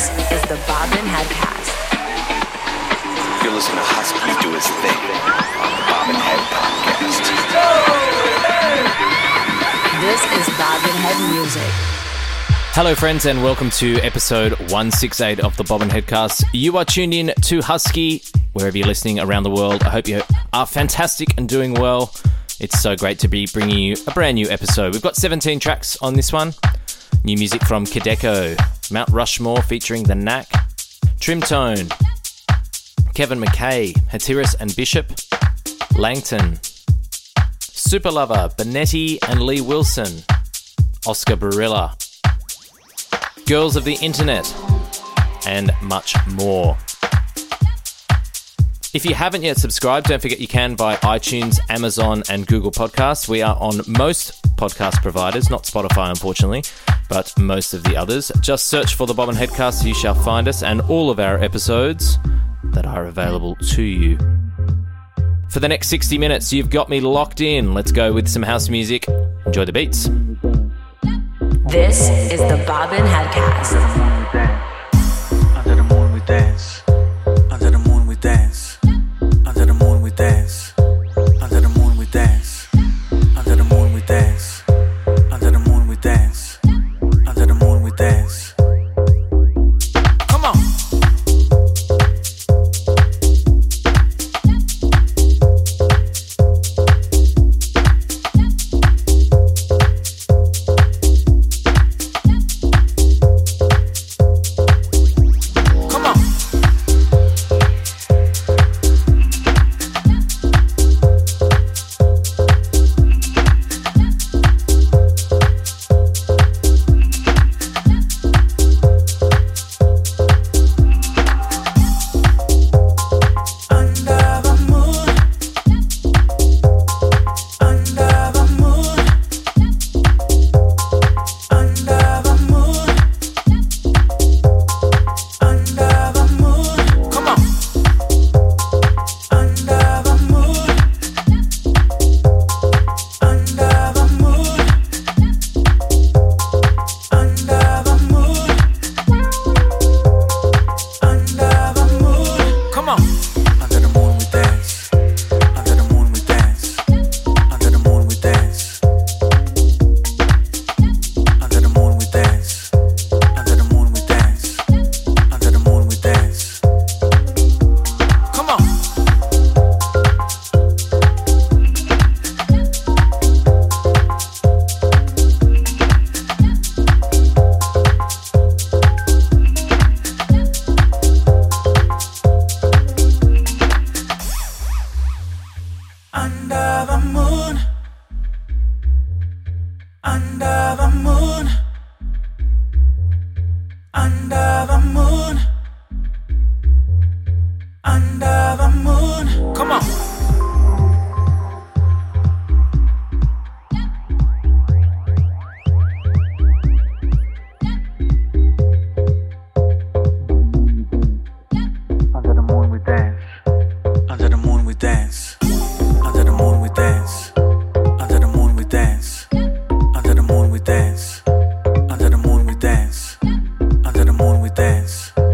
This is the Bobbin Headcast. You're listening to Husky do his thing on the Bobbin Head Podcast. This is Bobbin Head Music. Hello, friends, and welcome to episode 168 of the Bobbin Headcast. You are tuned in to Husky, wherever you're listening around the world. I hope you are fantastic and doing well. It's so great to be bringing you a brand new episode. We've got 17 tracks on this one. New music from Kideko, Mount Rushmore featuring The Knack, Trimtone, Kevin McKay, Hatiras and Bishop, Langton, Super Lover, Bonetti and Lee Wilson, Oscar Barila, Girls of the Internet, and much more. If you haven't yet subscribed, don't forget you can via iTunes, Amazon, and Google Podcasts. We are on most podcast providers, not Spotify, unfortunately, but most of the others. Just search for the Bobbin Headcast, you shall find us, and all of our episodes that are available to you. For the next 60 minutes, you've got me locked in. Let's go with some house music. Enjoy the beats. This is the Bobbin Headcast. Under the moon we dance. We dance.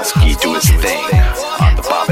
Husky do his thing on the bottom.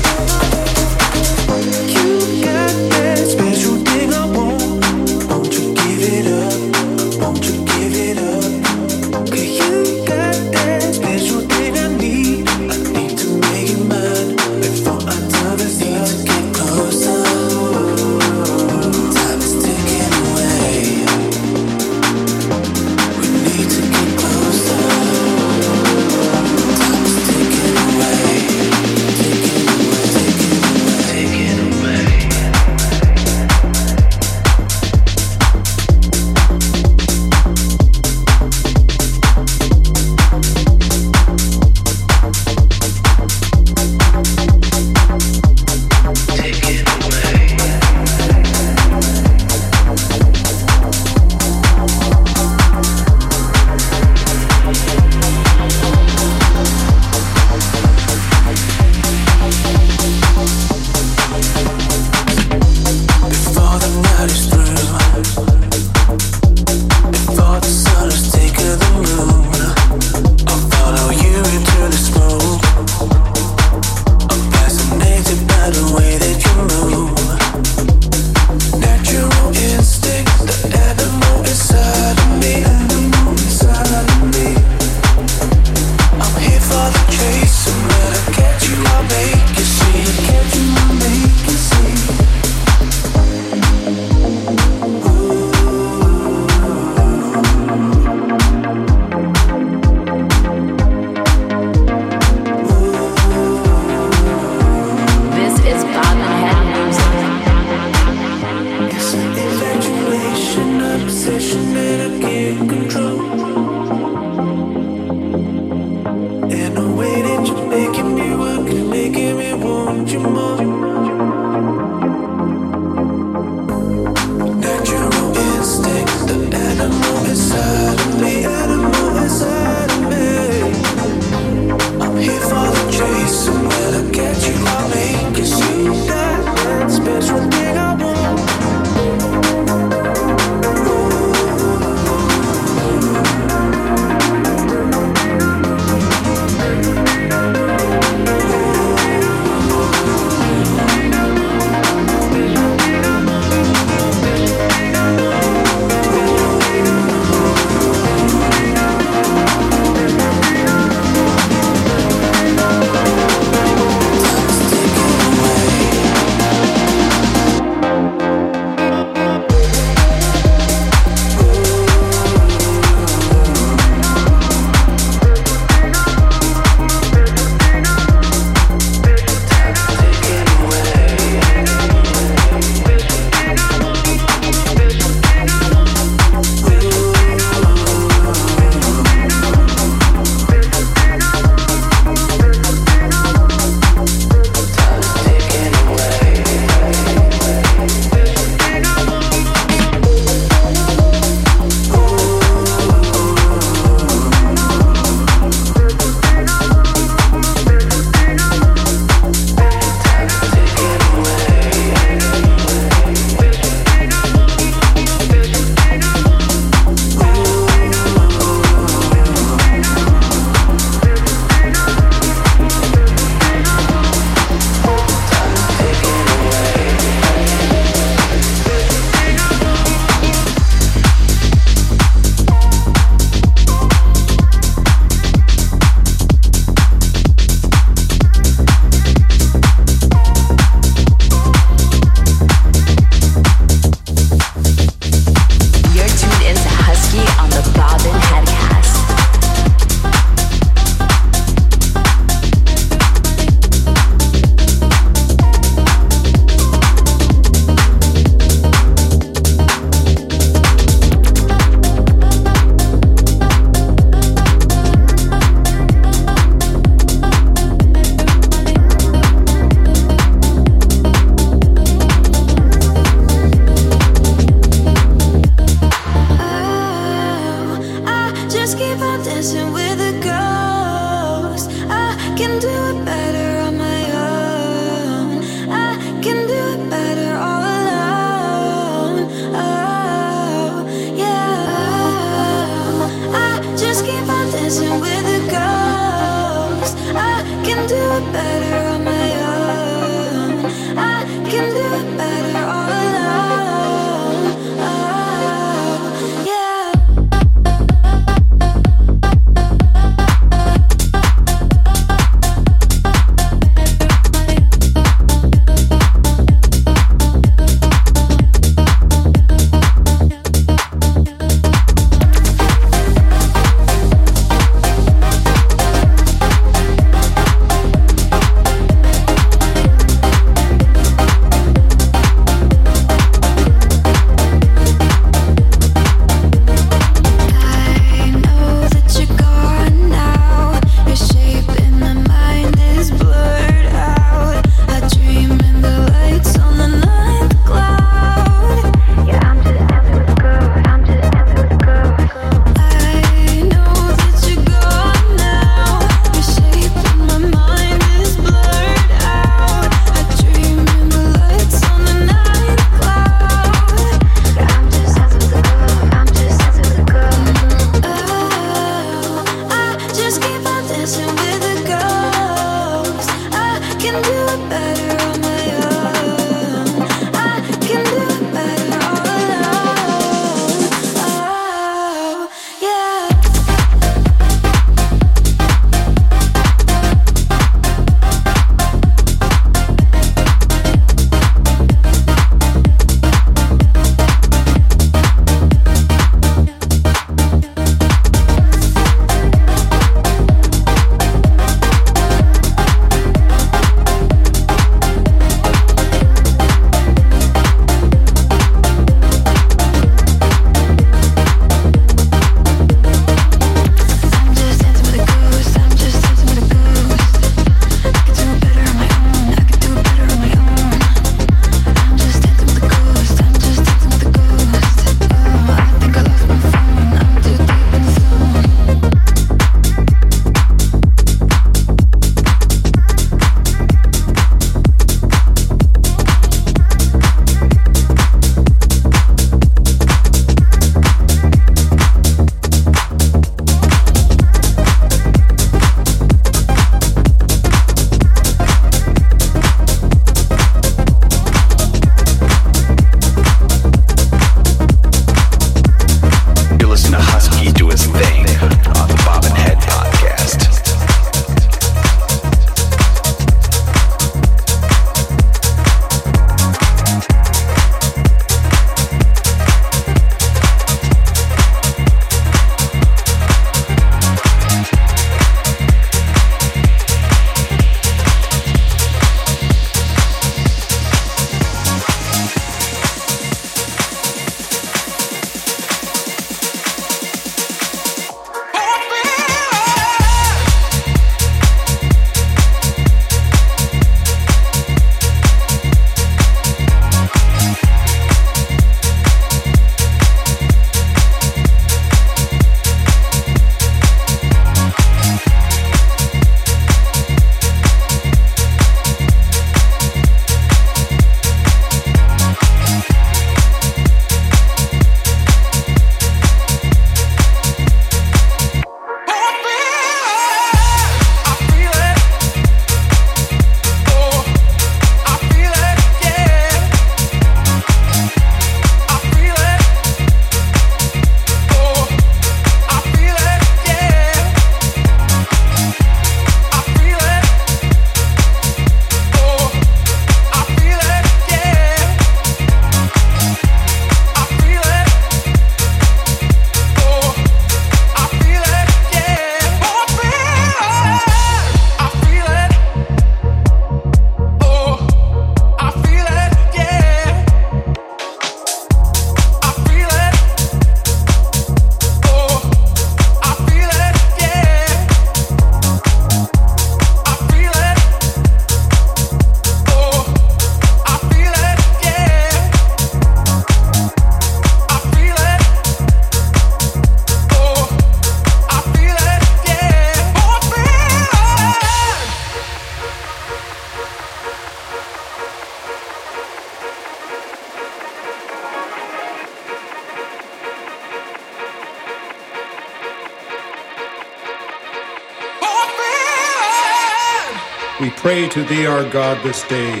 To thee, our God, this day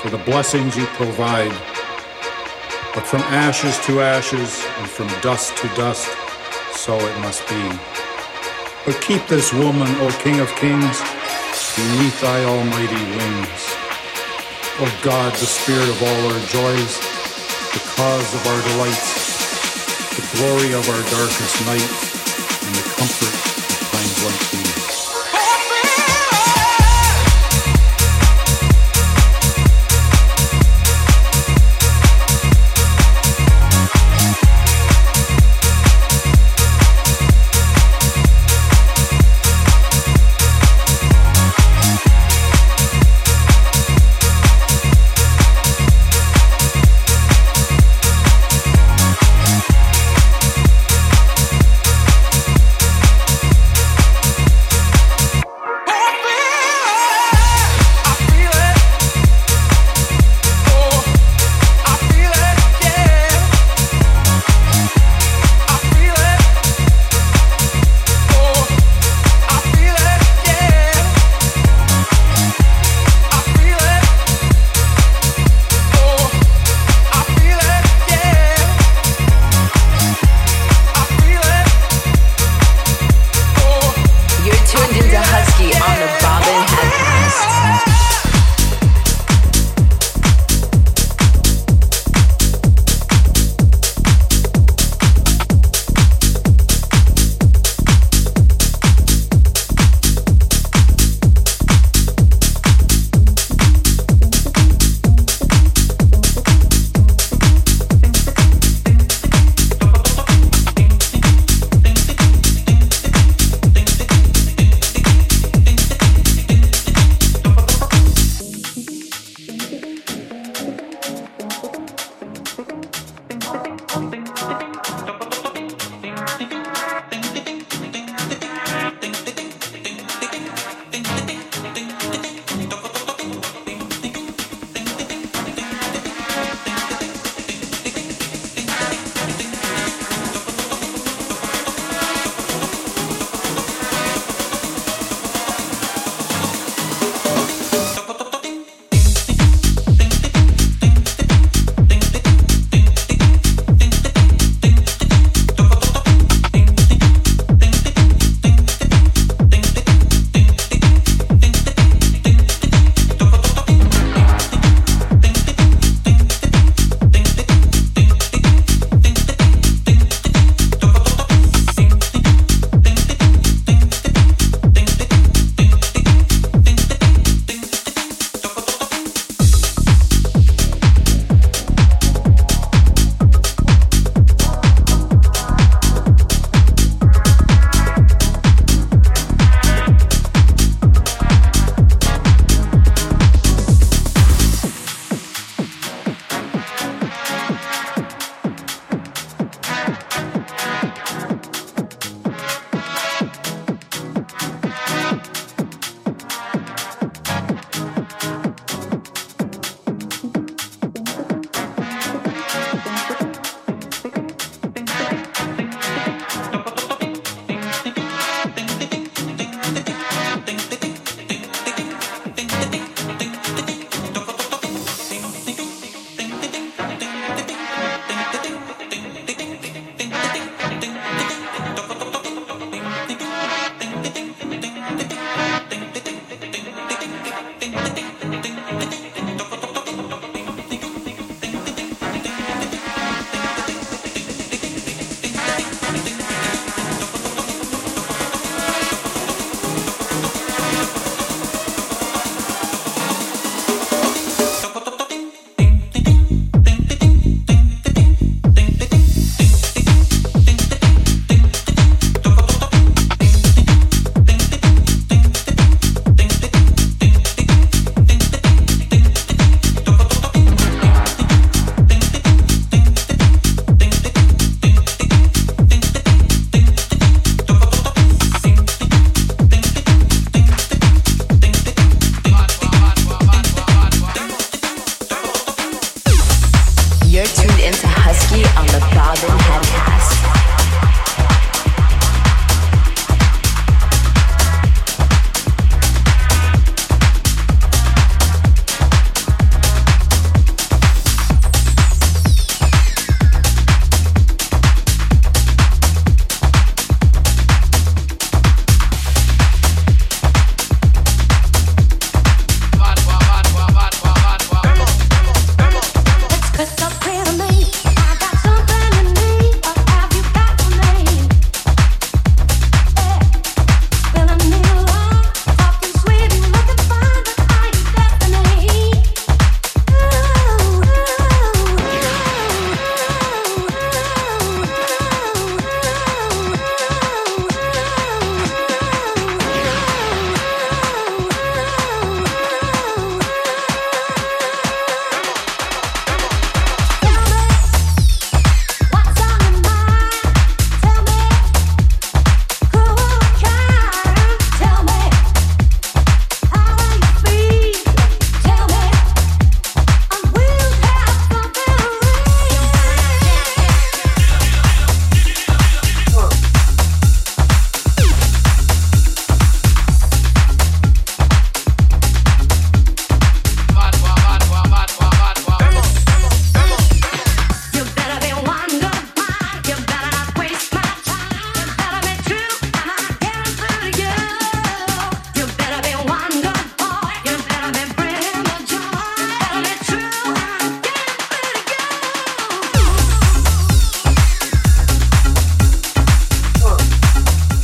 for the blessings you provide. But from ashes to ashes and from dust to dust, so it must be. But keep this woman, O King of Kings, beneath thy almighty wings. O God, the spirit of all our joys, the cause of our delights, the glory of our darkest night, and the comfort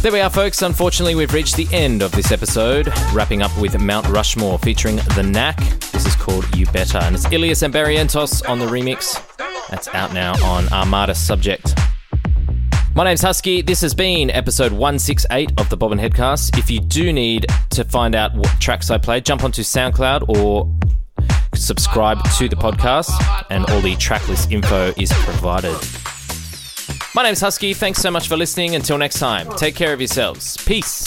There we are, folks. Unfortunately, we've reached the end of this episode, wrapping up with Mount Rushmore featuring The Knack. This is called You Better, and it's Illyus and Barrientos on the remix. That's out now on Armada Subjekt. My name's Husky. This has been episode 168 of the Bobbin Headcast. If you do need to find out what tracks I play, jump onto SoundCloud or subscribe to the podcast, and all the tracklist info is provided. My name's Husky. Thanks so much for listening. Until next time, take care of yourselves. Peace.